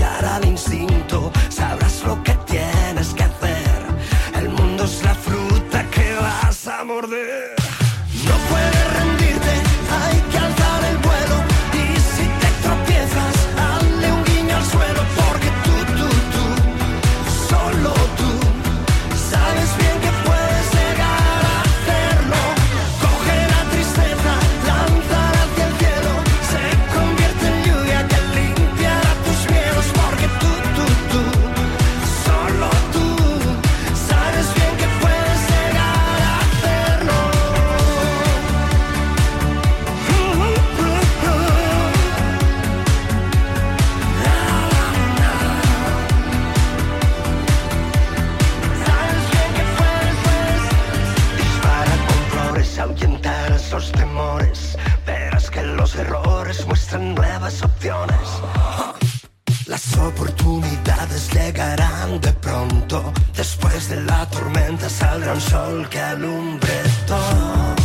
Escuchar al instinto, sabrás lo que tienes que hacer. El mundo es la fruta que vas a morder. Oportunidades llegarán de pronto. Después de la tormenta saldrá un sol que alumbre todo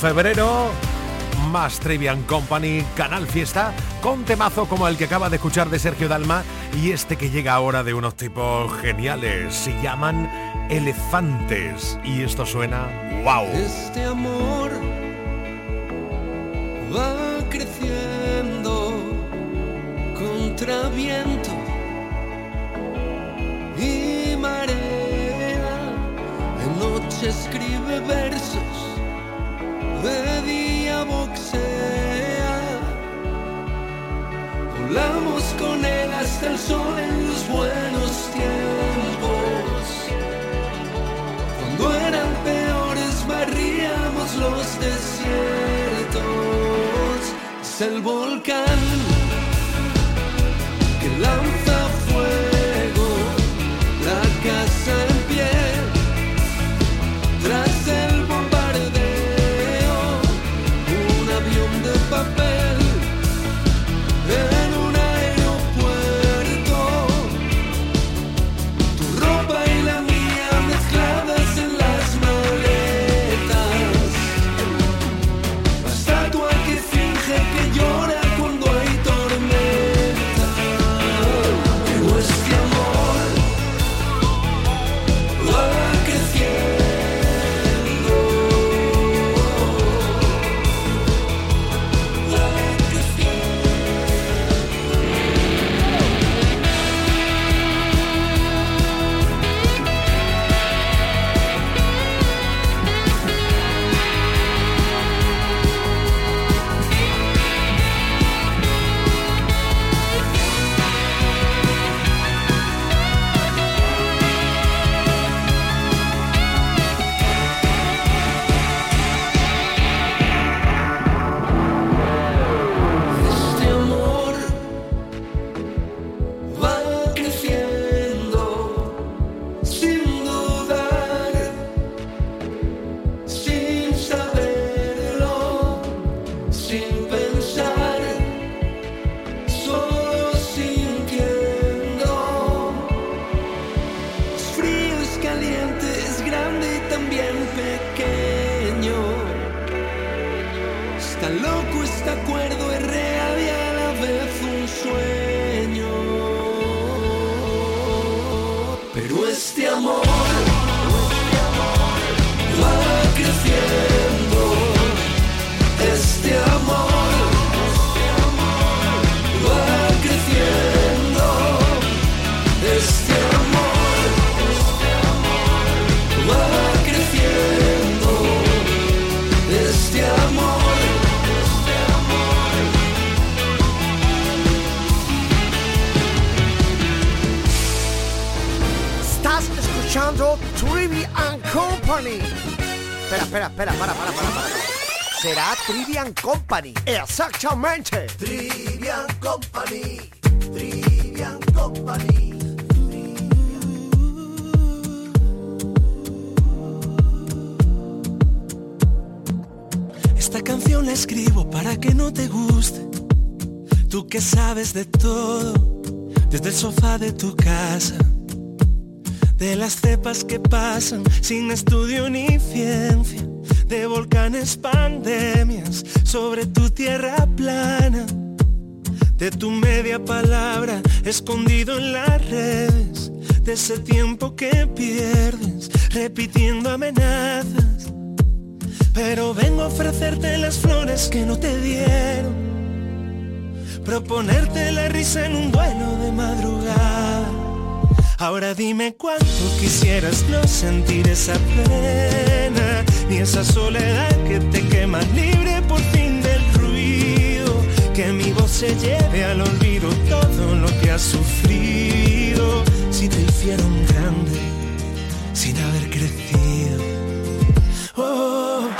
febrero, más Trivian Company, Canal Fiesta, con temazo como el que acaba de escuchar de Sergio Dalma y este que llega ahora de unos tipos geniales. Se llaman Elefantes. Y esto suena wow. Este amor va creciendo contra viento sol en los buenos tiempos. Cuando eran peores barríamos los desiertos. Es el volcán Pero este amor Company. Espera, espera, espera, para, para, para, para. Será Trivian Company. Exactamente. Trivian Company, Trivian Company. Esta canción la escribo para que no te guste. Tú que sabes de todo, desde el sofá de tu casa, de las cepas que pasan sin estudio ni ciencia, de volcanes, pandemias, sobre tu tierra plana, de tu media palabra escondido en las redes, de ese tiempo que pierdes repitiendo amenazas. Pero vengo a ofrecerte las flores que no te dieron. Proponerte la risa en un vuelo de madrugada. Ahora dime cuánto quisieras no sentir esa pena, ni esa soledad que te quema libre por fin del ruido. Que mi voz se lleve al olvido todo lo que has sufrido. Si te hicieron grande sin haber crecido. Oh.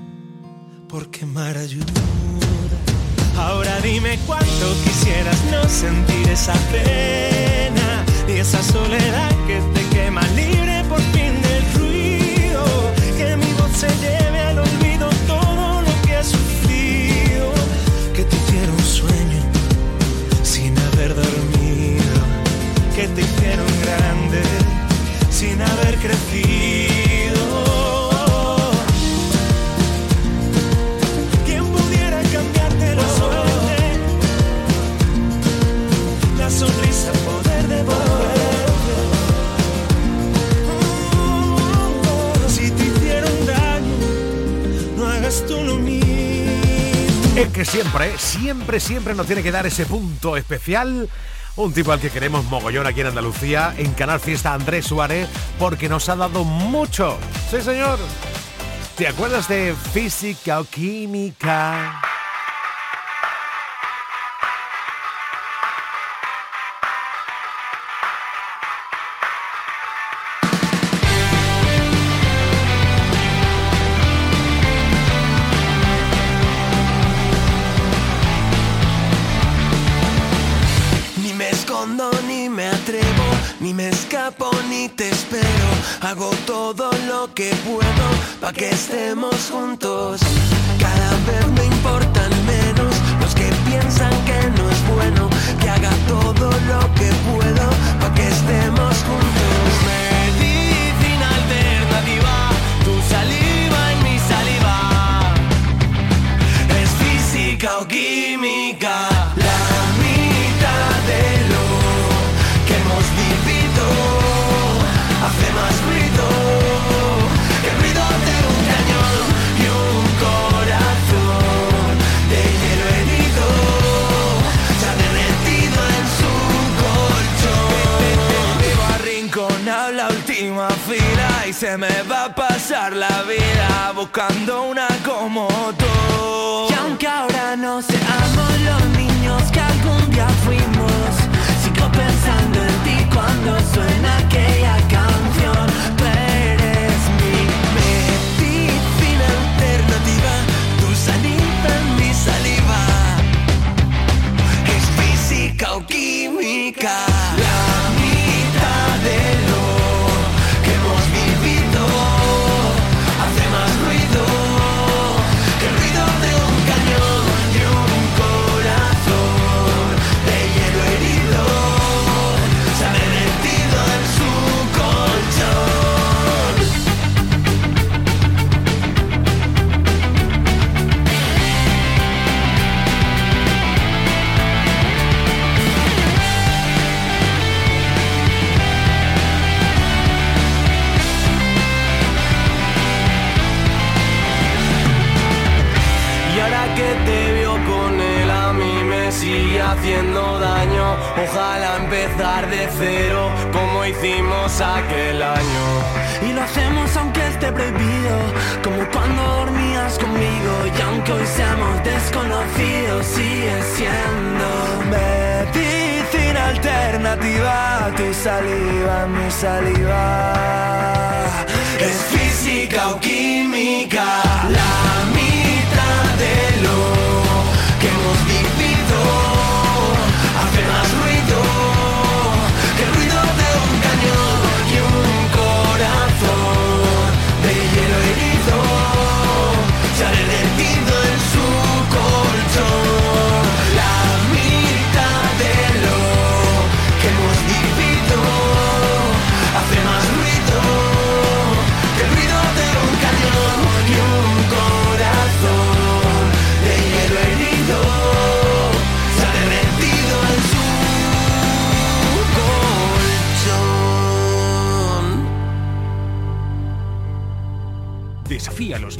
por quemar ayuda. Ahora dime cuánto quisieras no sentir esa pena y esa soledad que te quema libre por fin del ruido. Que mi voz se lleve al olvido siempre, siempre, siempre nos tiene que dar ese punto especial. Un tipo al que queremos mogollón aquí en Andalucía, en Canal Fiesta Andrés Suárez, porque nos ha dado mucho. Sí, señor. ¿Te acuerdas de Física o Química? Hago todo lo que puedo para que estemos juntos. Cada vez me importan menos los que piensan que no es bueno. Que haga todo lo que puedo para que estemos juntos. Medicina alternativa, tu saliva en mi saliva. Es física o química. Se me va a pasar la vida buscando una como tú. Y aunque ahora no seamos los niños que algún día fuimos, sigo pensando en ti cuando suena aquella canción. Tú eres mi medicina alternativa, tu saliva en mi saliva. Es física o química. Ojalá empezar de cero como hicimos aquel año. Y lo hacemos aunque esté prohibido Como cuando dormías conmigo. Y aunque hoy seamos desconocidos Sigue siendo Medicina alternativa. Tu saliva, mi saliva. Es física o química La mitad de lo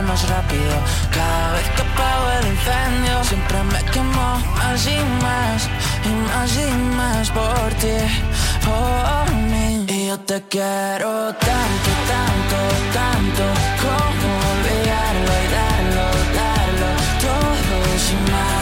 más rápido. Cada vez que apago el incendio, siempre me quemo más y más, y más y más por ti, por mí. Y yo te quiero tanto, tanto, tanto, como olvidarlo y darlo, darlo, todo y más.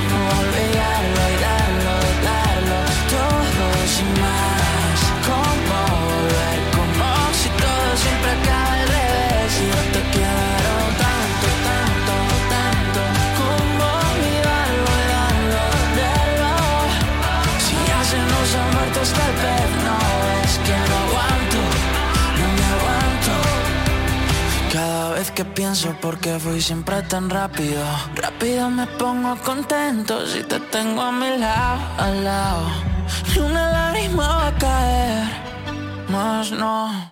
no es que no aguanto, no me aguanto. Cada vez que pienso por qué fui siempre tan rápido, rápido me pongo contento si te tengo a mi lado, al lado. Ni una lágrima va a caer, más no.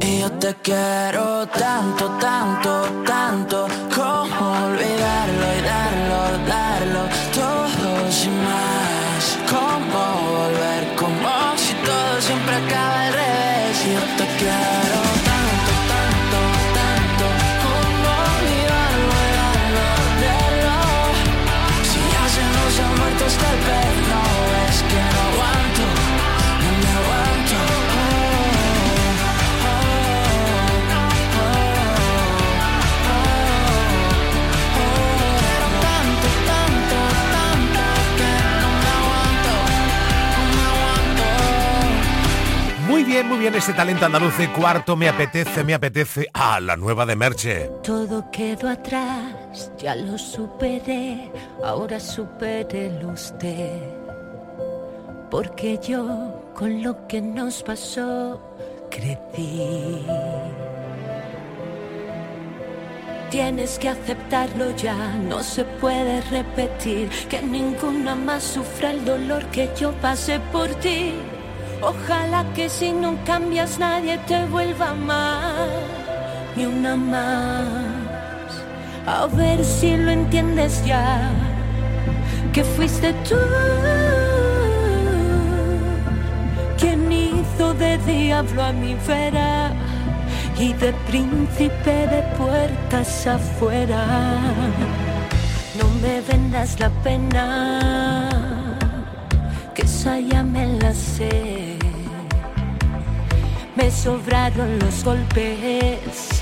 Y yo te quiero tanto, tanto, tanto, como olvidarlo y darlo, darlo, todo sin más. Todo siempre bien, este talento andaluz de cuarto. Me apetece, me apetece. Ah, la nueva de Merche. Todo quedó atrás, ya lo superé, ahora supérelo usted. Porque yo con lo que nos pasó crecí. Tienes que aceptarlo ya, no se puede repetir que ninguna más sufra el dolor que yo pasé por ti. Ojalá que si no cambias nadie te vuelva a amar, ni una más. A ver si lo entiendes ya, que fuiste tú quien hizo de diablo a mi vera y de príncipe de puertas afuera. No me vendas la pena, que esa ya me la sé. Me sobraron los golpes,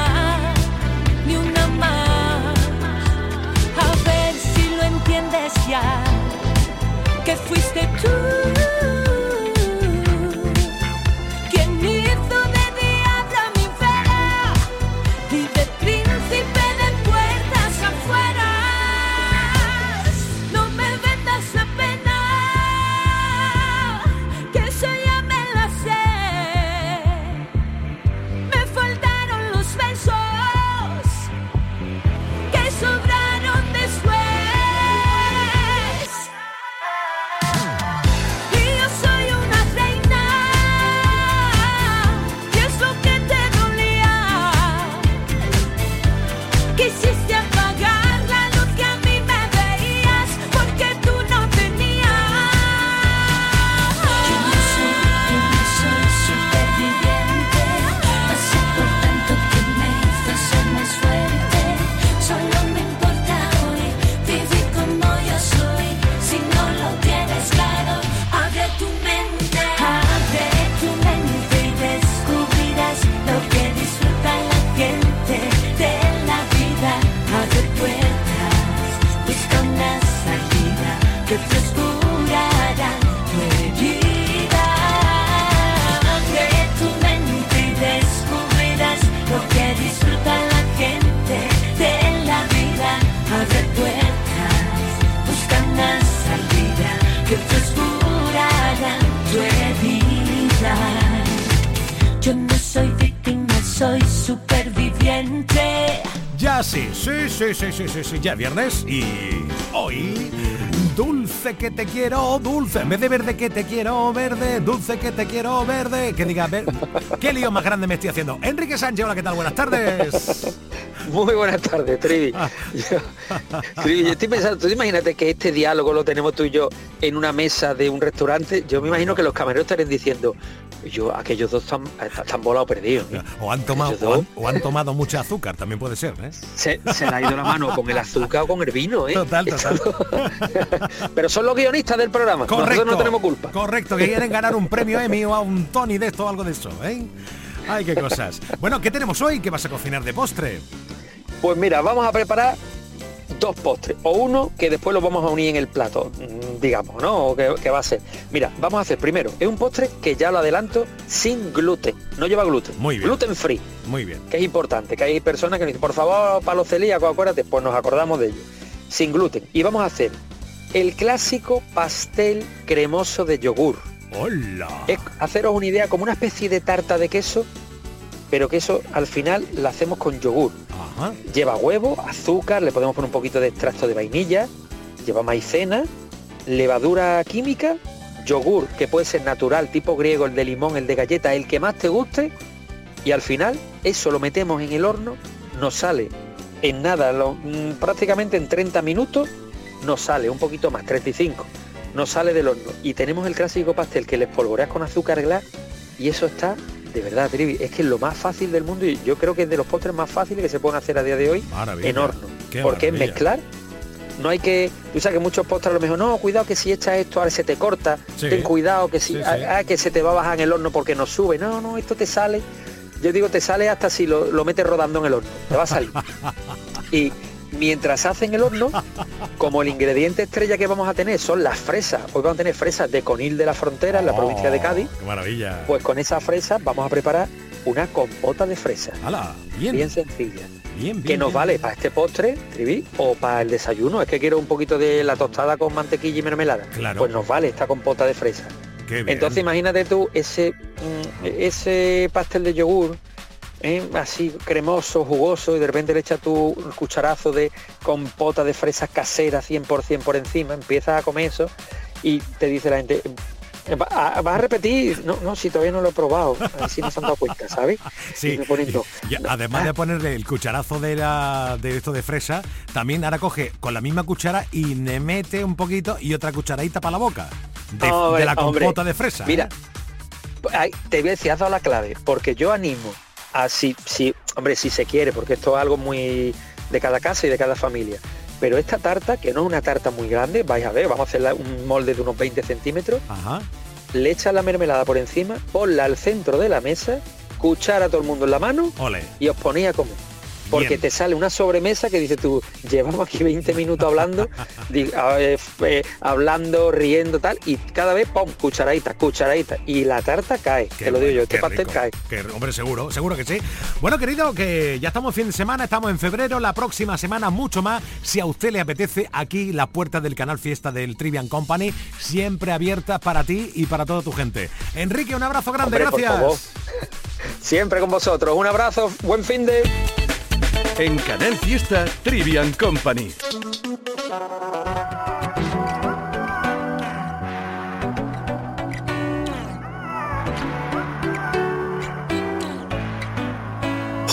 que fuiste tú. Sí, sí, sí, sí, sí, ya es viernes y hoy dulce que te quiero, dulce, en vez de verde que te quiero, verde, dulce que te quiero, verde, que diga, ver, qué lío más grande me estoy haciendo. Enrique Sánchez, hola, ¿qué tal? Buenas tardes. Muy buenas tardes, Trivi. Trivi, yo estoy pensando, tú imagínate que este diálogo lo tenemos tú y yo en una mesa de un restaurante. Yo me imagino que los camareros estarían diciendo, yo, aquellos dos están, están volados perdidos. ¿eh? O han tomado, o han, o han tomado mucha azúcar, también puede ser, ¿eh? se, se le ha ido la mano con el azúcar o con el vino, ¿eh? Total, total. Pero son los guionistas del programa. Nosotros no tenemos culpa. Correcto, que quieren ganar un premio Emmy o a un Tony de esto o algo de eso, ¿eh? Ay, qué cosas. Bueno, ¿qué tenemos hoy? ¿Qué vas a cocinar de postre? Pues mira, vamos a preparar dos postres, o uno que después lo vamos a unir en el plato, mm, digamos, ¿no? O que, que va a ser. Mira, vamos a hacer primero, es un postre que ya lo adelanto, sin gluten, no lleva gluten. Muy bien. Gluten free, Muy bien. que es importante, que hay personas que nos dicen, por favor, para los celíacos, acuérdate, pues nos acordamos de ello. Sin gluten. Y vamos a hacer el clásico pastel cremoso de yogur. ¡Hola! Es haceros una idea como una especie de tarta de queso, pero que eso al final la hacemos con yogur. Lleva huevo, azúcar, le podemos poner un poquito de extracto de vainilla, lleva maicena, levadura química, yogur, que puede ser natural, tipo griego, el de limón, el de galleta, el que más te guste, y al final eso lo metemos en el horno, nos sale en nada, lo- mm, prácticamente en 30 minutos, nos sale un poquito más, 35, nos sale del horno. Y tenemos el clásico pastel que le espolvoreas con azúcar glass y eso está, de verdad, Trivi, es que es lo más fácil del mundo y yo creo que es de los postres más fáciles que se pueden hacer a día de hoy Maravilla. en horno. Porque es mezclar. No hay que, tú sabes que muchos postres a lo mejor, no, cuidado que si echas esto ahora se te corta, Sí. ten cuidado que si, Sí, sí. ah, ah, que se te va a bajar en el horno porque no sube, no, no, esto te sale, yo digo te sale hasta si lo, lo metes rodando en el horno, te va a salir. y mientras se hace en el horno, como el ingrediente estrella que vamos a tener son las fresas, hoy vamos a tener fresas de Conil de la Frontera, en la provincia de Oh, Cádiz, ¡Qué maravilla! pues con esas fresas vamos a preparar una compota de fresas, ¡Hala! Bien, bien sencilla bien, bien. que nos bien. vale para este postre, Trivi, o para el desayuno. Es que quiero un poquito de la tostada con mantequilla y mermelada. Claro. Pues nos vale esta compota de fresa. Qué bien. Entonces imagínate tú ese, mm, ese pastel de yogur, ¿eh? así cremoso, jugoso, y de repente le echas tu cucharazo de compota de fresas casera 100% por encima, empiezas a comer eso y te dice la gente... "Va- a- ¿Vas a repetir? No, no, si todavía no lo he probado. Si no se han dado cuenta, ¿sabes? Sí, Y me ponen todo. y además de ponerle el cucharazo de la de esto de fresa, también ahora coge con la misma cuchara y le mete un poquito y otra cucharadita para la boca de, la hombre, compota de fresa. Mira, ¿eh? te voy a decir, has dado la clave, porque yo animo a si, si, hombre, si se quiere, porque esto es algo muy de cada casa y de cada familia. Pero esta tarta, que no es una tarta muy grande, vais a ver, vamos a hacerla un molde de unos 20 centímetros, Ajá. le echas la mermelada por encima, ponla al centro de la mesa, cuchara a todo el mundo en la mano Ole. y os ponéis a comer. Porque Bien. te sale una sobremesa que dices tú, llevamos aquí 20 minutos hablando, di- eh, eh, hablando, riendo, tal, y cada vez, pum, cucharadita, cucharadita, y la tarta cae, Qué te lo digo bueno, yo, este pastel rico. cae. Qué- hombre, seguro, seguro que sí. Bueno, querido, que ya estamos fin de semana, estamos en febrero, la próxima semana mucho más. Si a usted le apetece, aquí la puerta del canal Fiesta del Trivian Company, siempre abierta para ti y para toda tu gente. Enrique, un abrazo grande, Hombre, gracias. Siempre con vosotros, un abrazo, buen fin de... En Canal Fiesta Trivian Company.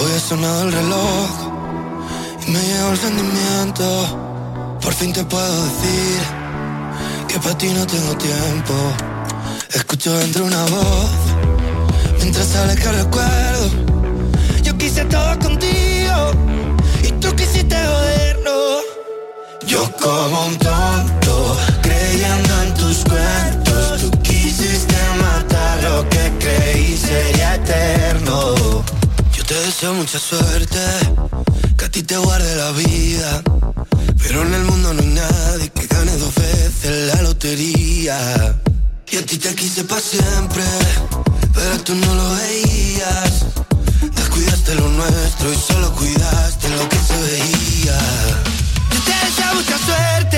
Hoy ha sonado el reloj y me llegó el sentimiento. Por fin te puedo decir que para ti no tengo tiempo. Escucho dentro una voz mientras sale que recuerdo. Yo quise todo contigo Yo como un tonto creyendo en tus cuentos. Tú quisiste matar lo que creí sería eterno. Yo te deseo mucha suerte, que a ti te guarde la vida. Pero en el mundo no hay nadie que gane dos veces la lotería. Y a ti te quise para siempre, pero tú no lo veías. Descuidaste lo nuestro y solo cuidaste lo que se veía. Yo te deseo mucha suerte,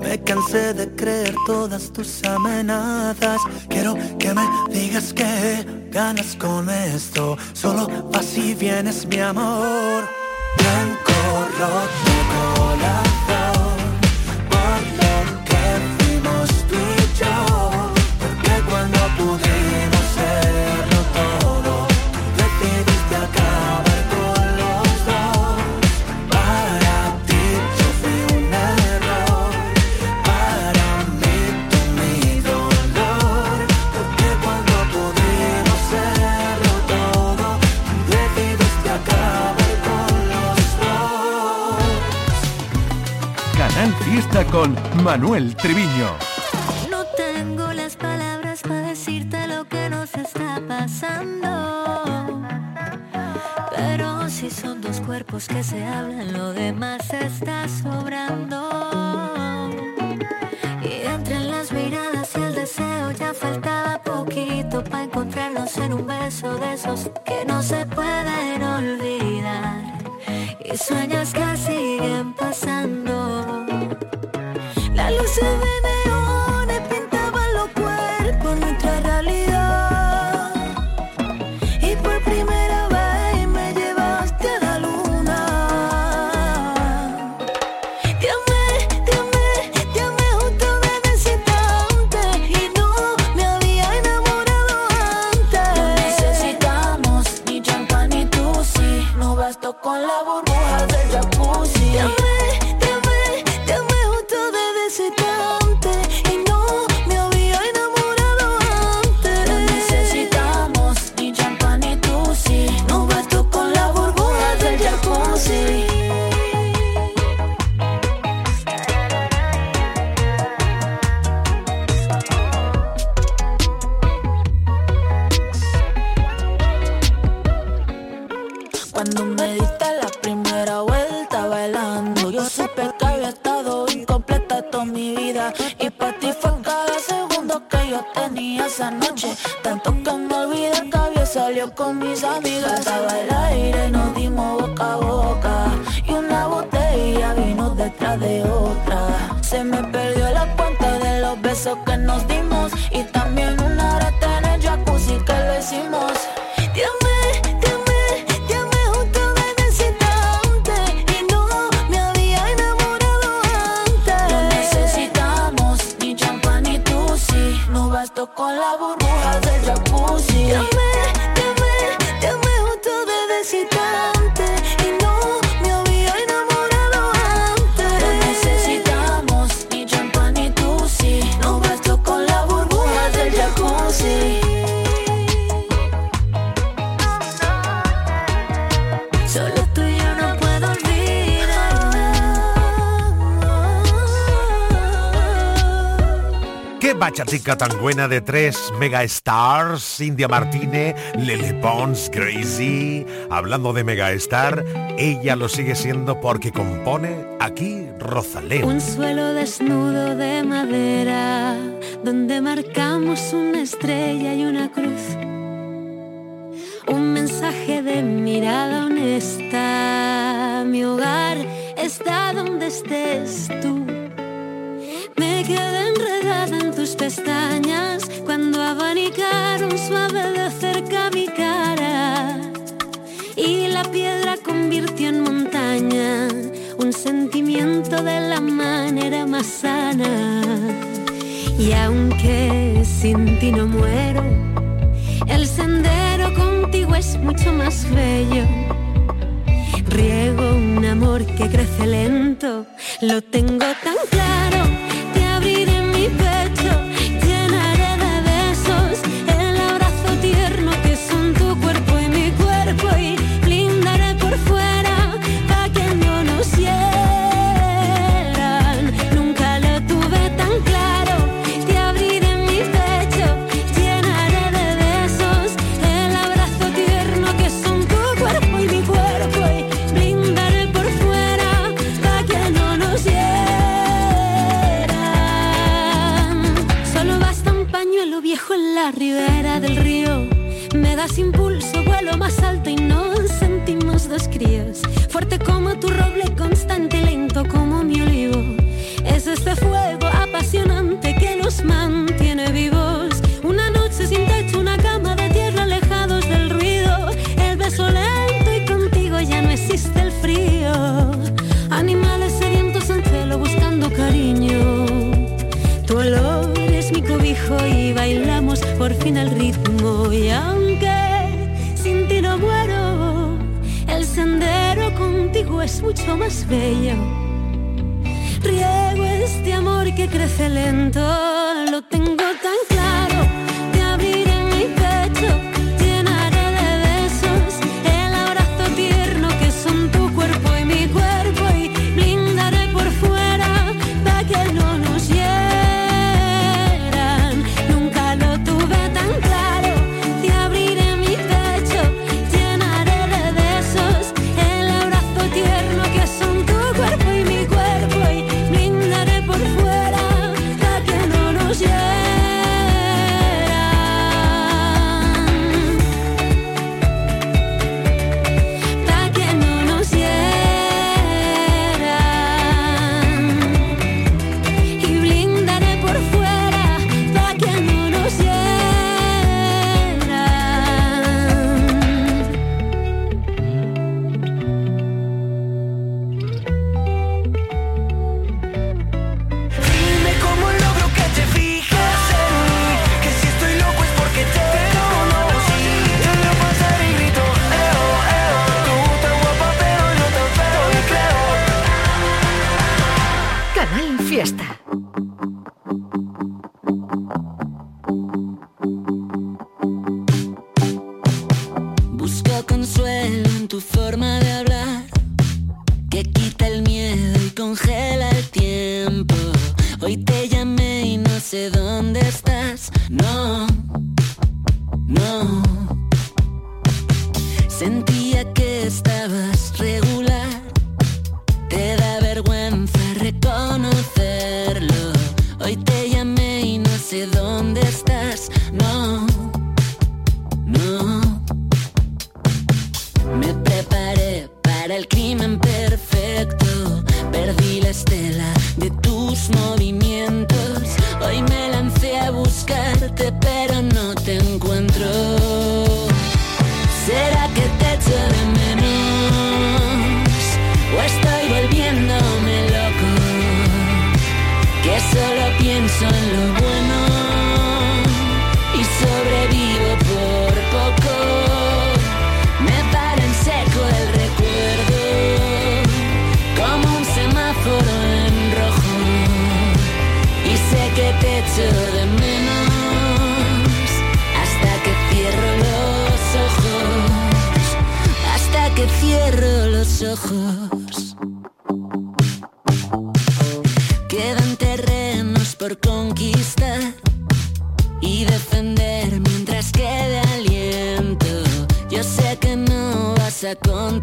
Me cansé de creer todas tus amenazas. Quiero que me digas que ganas con esto. Solo así vienes, mi amor. Blanco roto el Manuel Triviño. No tengo las palabras para decirte lo que nos está pasando. Pero si son dos cuerpos que se hablan, lo demás está sobrando. Y entre las miradas y el deseo ya faltaba poquito para encontrarnos en un beso de esos que no se pueden olvidar. Y sueños que siguen pasando. Las Tan buena de tres megastars, India Martínez, Lele Pons, Crazy. Hablando de mega megastar, ella lo sigue siendo porque compone aquí Rosalén. Un suelo desnudo de madera, donde marcamos una estrella y una de la manera más sana. Y aunque sin ti no muero, el sendero contigo es mucho más bello. Riego un amor que crece lento, lo tengo tan claro mucho más bello. Riego este amor que crece lento.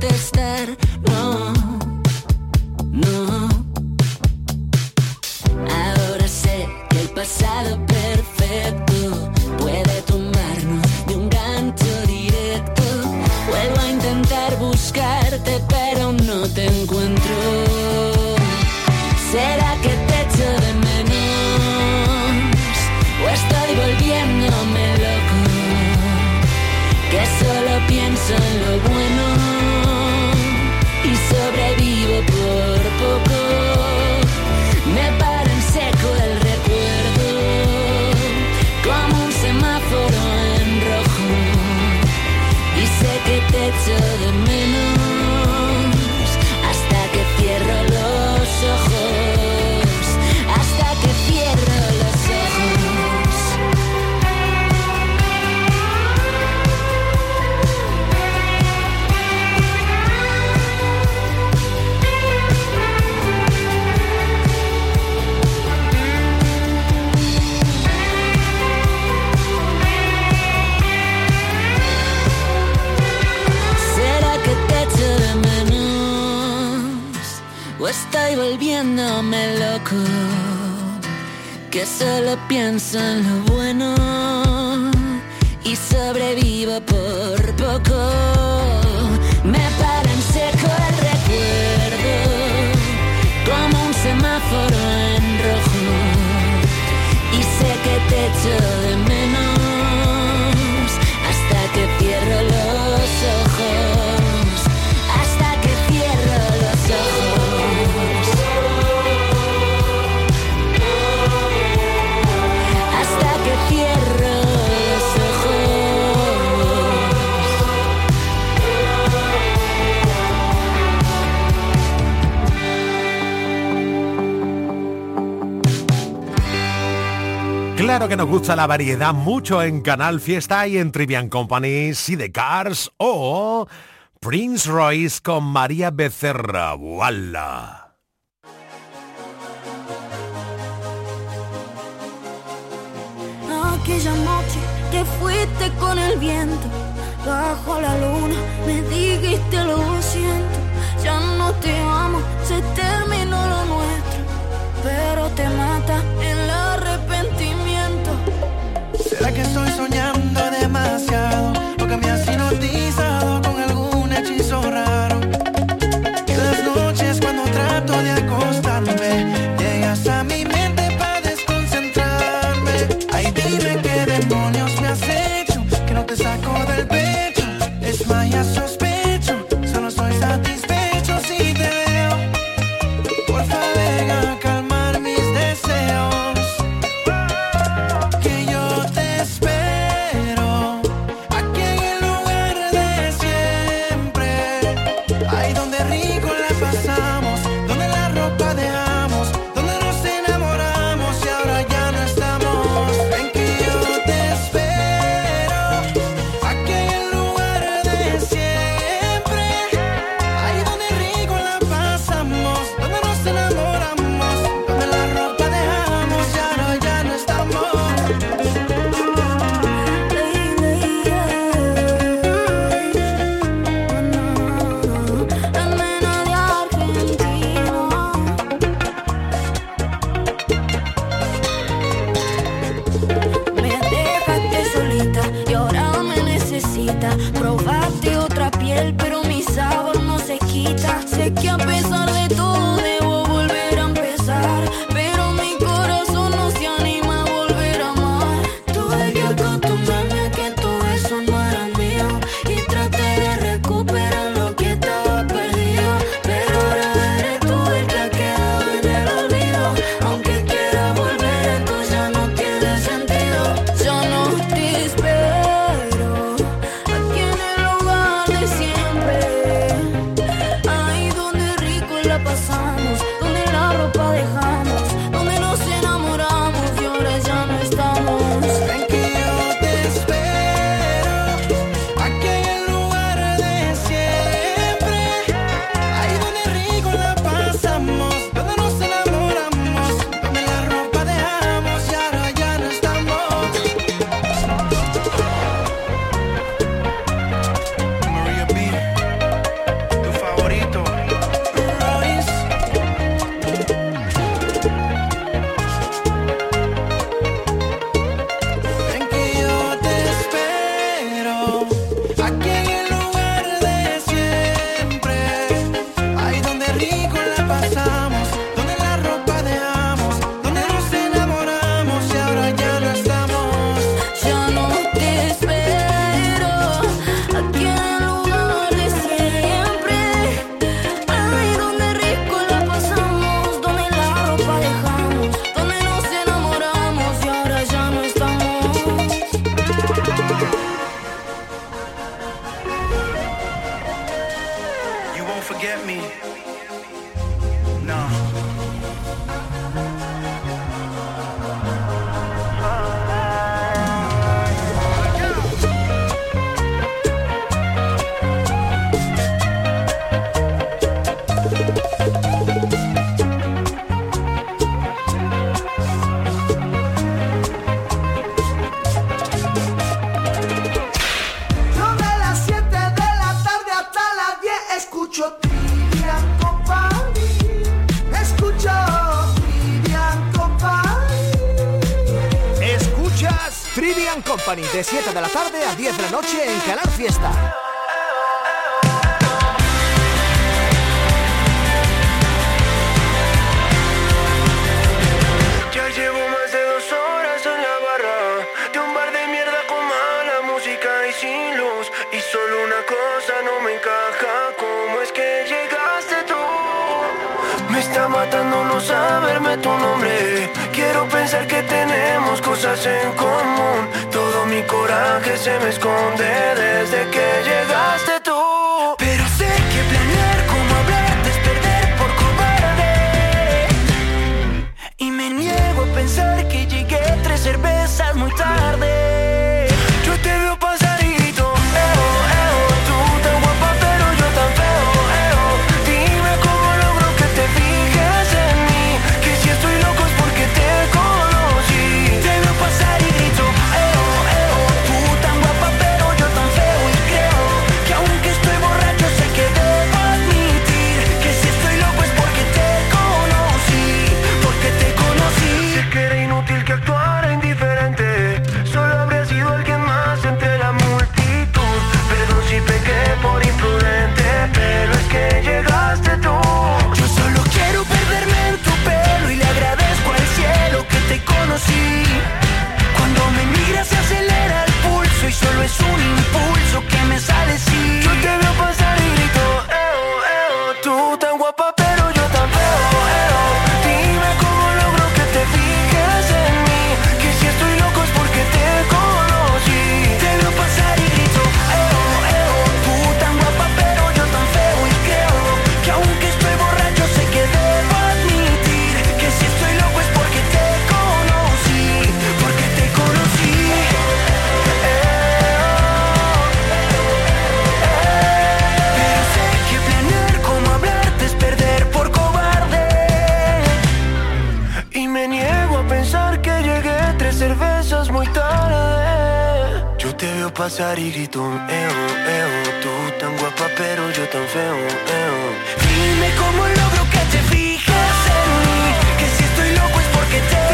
contestar volviéndome loco, que solo pienso en lo bueno y sobrevivo por poco. Me para en seco el recuerdo, como un semáforo en rojo, y sé que te echo de Claro que nos gusta la variedad mucho en Canal Fiesta y en Trivian Company, Sidecars o Prince Royce con María Becerra. ¡Wala! Aquella noche que fuiste con el viento bajo la luna, me dijiste lo siento, ya no te amo, se terminó lo nuestro, pero te mata demasiado, lo que me has hipnotizado con algún hechizo raro. Y las noches cuando trato de acostarme, llegas a mi mente para desconcentrarme. Ay, dime qué demonios me has hecho, que no te saco del pecho, es magia sospechosa. y solo una cosa no me encaja, ¿cómo es que llegaste tú? Me está matando no saberme tu nombre, quiero pensar que tenemos cosas en común, todo mi coraje se me esconde desde que llegaste tú, pero sé que planear cómo hablarte es por cobarde. Y me niego a pensar que llegué tres cervezas muy tarde. pasar y grito, eo, eo. Tú tan guapa, pero yo tan feo, eo. Dime cómo logro que te fijas en mí. Que si estoy loco es porque te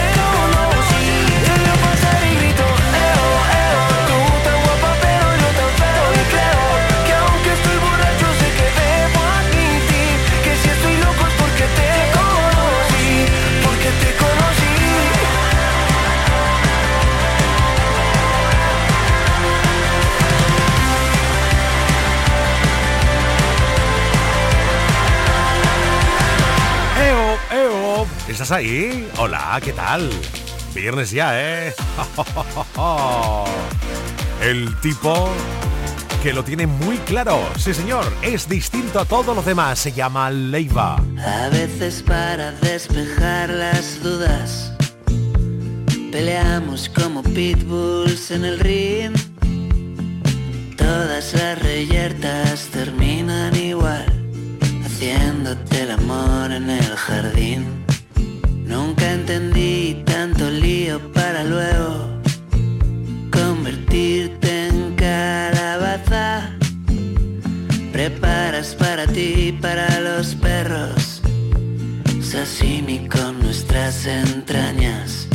¿Estás ahí? Hola, ¿qué tal? Viernes ya, ¿eh? El tipo que lo tiene muy claro. Sí, señor, es distinto a todos los demás. Se llama Leiva. A veces para despejar las dudas, peleamos como pitbulls en el ring. Todas las reyertas terminan igual, haciéndote el amor en el jardín. Nunca entendí tanto lío para luego convertirte en calabaza. Preparas para ti y para los perros. Sashimi con nuestras entrañas.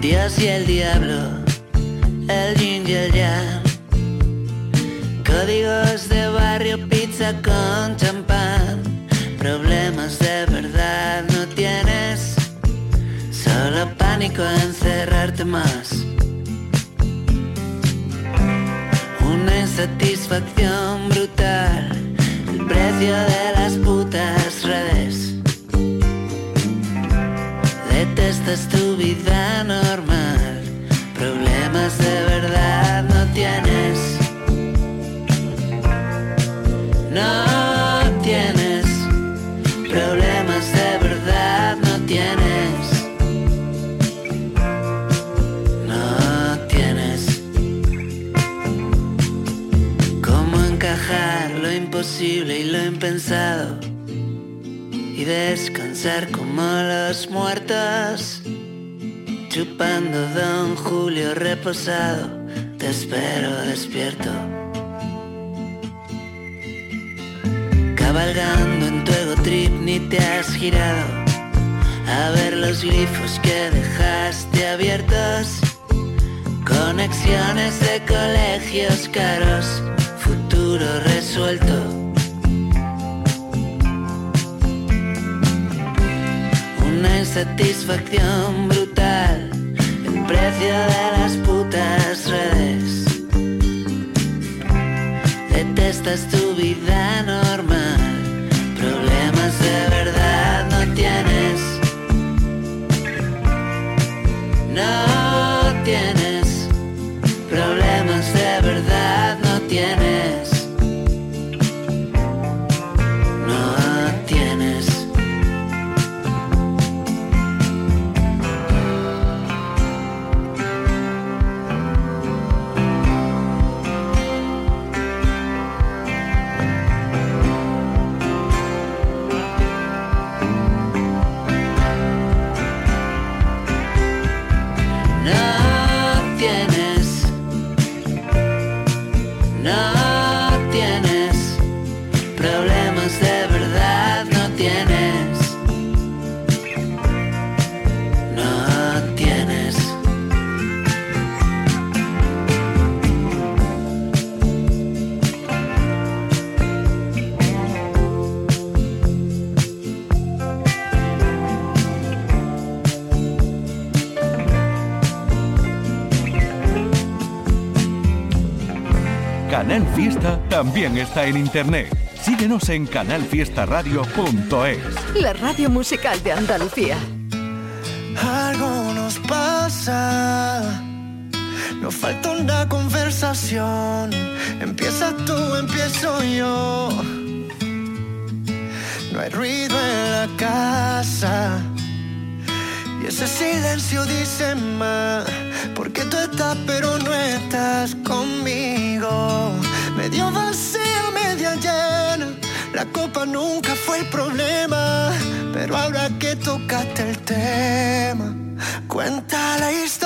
Dios y el diablo, el yin y el yang. Códigos de barrio, pizza con champán. Problemas de Solo pánico encerrarte más. Una insatisfacción brutal. El precio de las putas redes. Detestas tu vida normal. Problemas de verdad no tienes. No Y descansar como los muertos. Chupando Don Julio reposado. Te espero despierto. Cabalgando en tu ego trip ni te has girado a ver los glifos que dejaste abiertos. Conexiones de colegios caros, futuro resuelto. Una insatisfacción brutal, el precio de las putas redes. Detestas tu vida normal, problemas de verdad no tienes. También está en internet. Síguenos en canalfiestaradio.es. La radio musical de Andalucía. Algo nos pasa. Nos falta una conversación. Empieza tú, empiezo yo. No hay ruido en la casa. Y ese silencio dice más. Porque tú estás, pero no estás conmigo. Medio vacía, media llena. La copa nunca fue el problema. Pero ahora que tocaste el tema, cuenta la historia.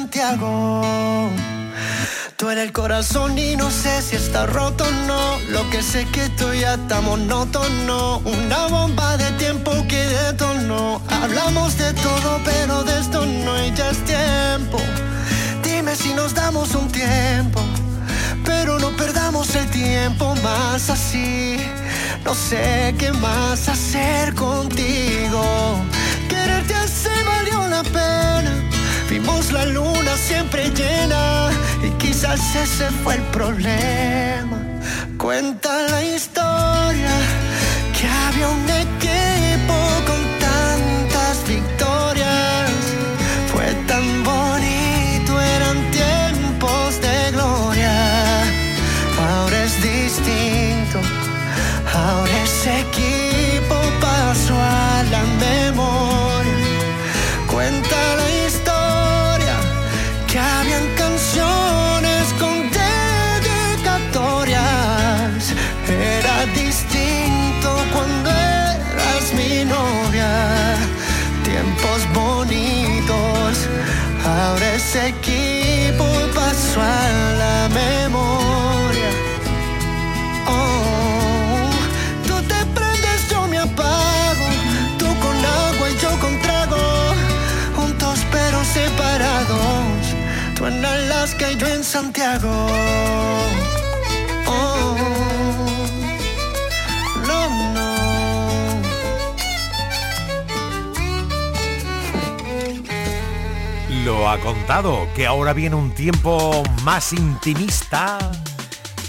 Santiago. Tú eres el corazón y no sé si está roto o no. Lo que sé que tú ya está monótono. Una bomba de tiempo que detonó. Hablamos de todo, pero de esto no y ya es tiempo. Dime si nos damos un tiempo. Pero no perdamos el tiempo más así. No sé qué más hacer contigo. Quererte así valió la pena. Vimos la luna siempre llena y quizás ese fue el problema. Cuenta la historia que había un Alaska y yo en Santiago. Oh. Lo ha contado, que ahora viene un tiempo más intimista.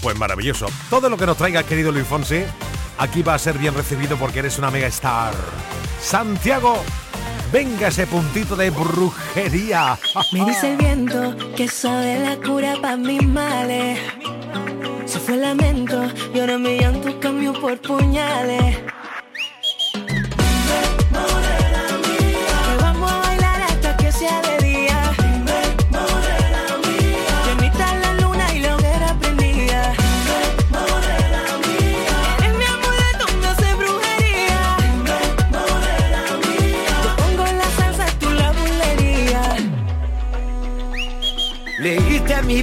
Pues maravilloso. Todo lo que nos traiga, querido Luis Fonsi, aquí va a ser bien recibido porque eres una mega star. Santiago, venga ese puntito de brujería. Me dice el viento que sabe la cura para mis males. Se fue el lamento y ahora mi llanto cambió por puñales.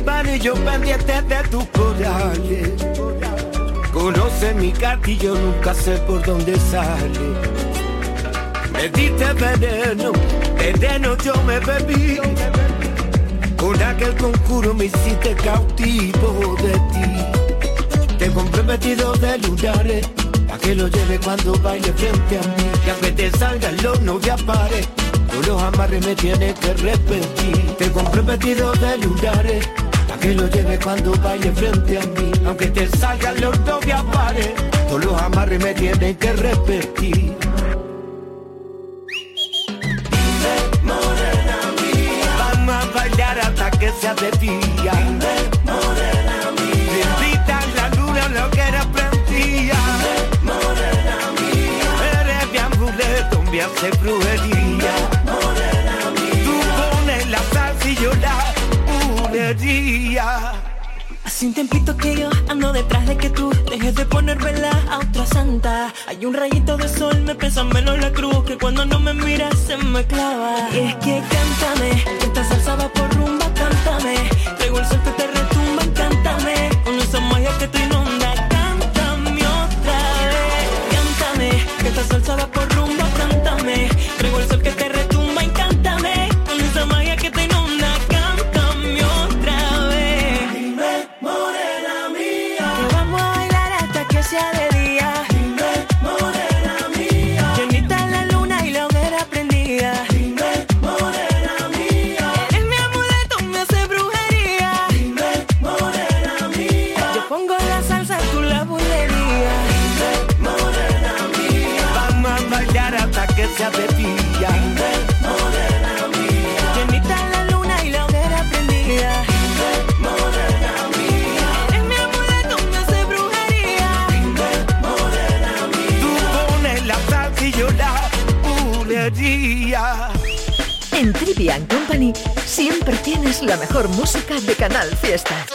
Y yo pendiente de tus corales. Conoce mi cartillo, nunca sé por dónde sale. Me diste veneno, veneno yo me bebí. Con aquel conjuro me hiciste cautivo de ti. Te compré vestido de lunares, pa' que lo lleve cuando baile frente a mí. Y aunque te salgan los no te pares, tú los amarres me tienes que repetir. Te compré vestido de lunares, que lo lleve cuando baile frente a mí. Aunque te salgan los no te pares, tú los amarres me tienes que repetir. Vamos a bailar hasta que sea de día. Bendita la luna, lo que era prendía. Eres mi amuleto, me hace brujería. Hace un tiempito que yo ando detrás de que tú dejes de poner vela a otra santa. Hay un rayito de sol, me pesa menos la cruz que cuando no me miras se me clava. Y es que cántame, esta salsa va por rumba, cántame. Traigo el sol que te la mejor música de Canal Fiesta.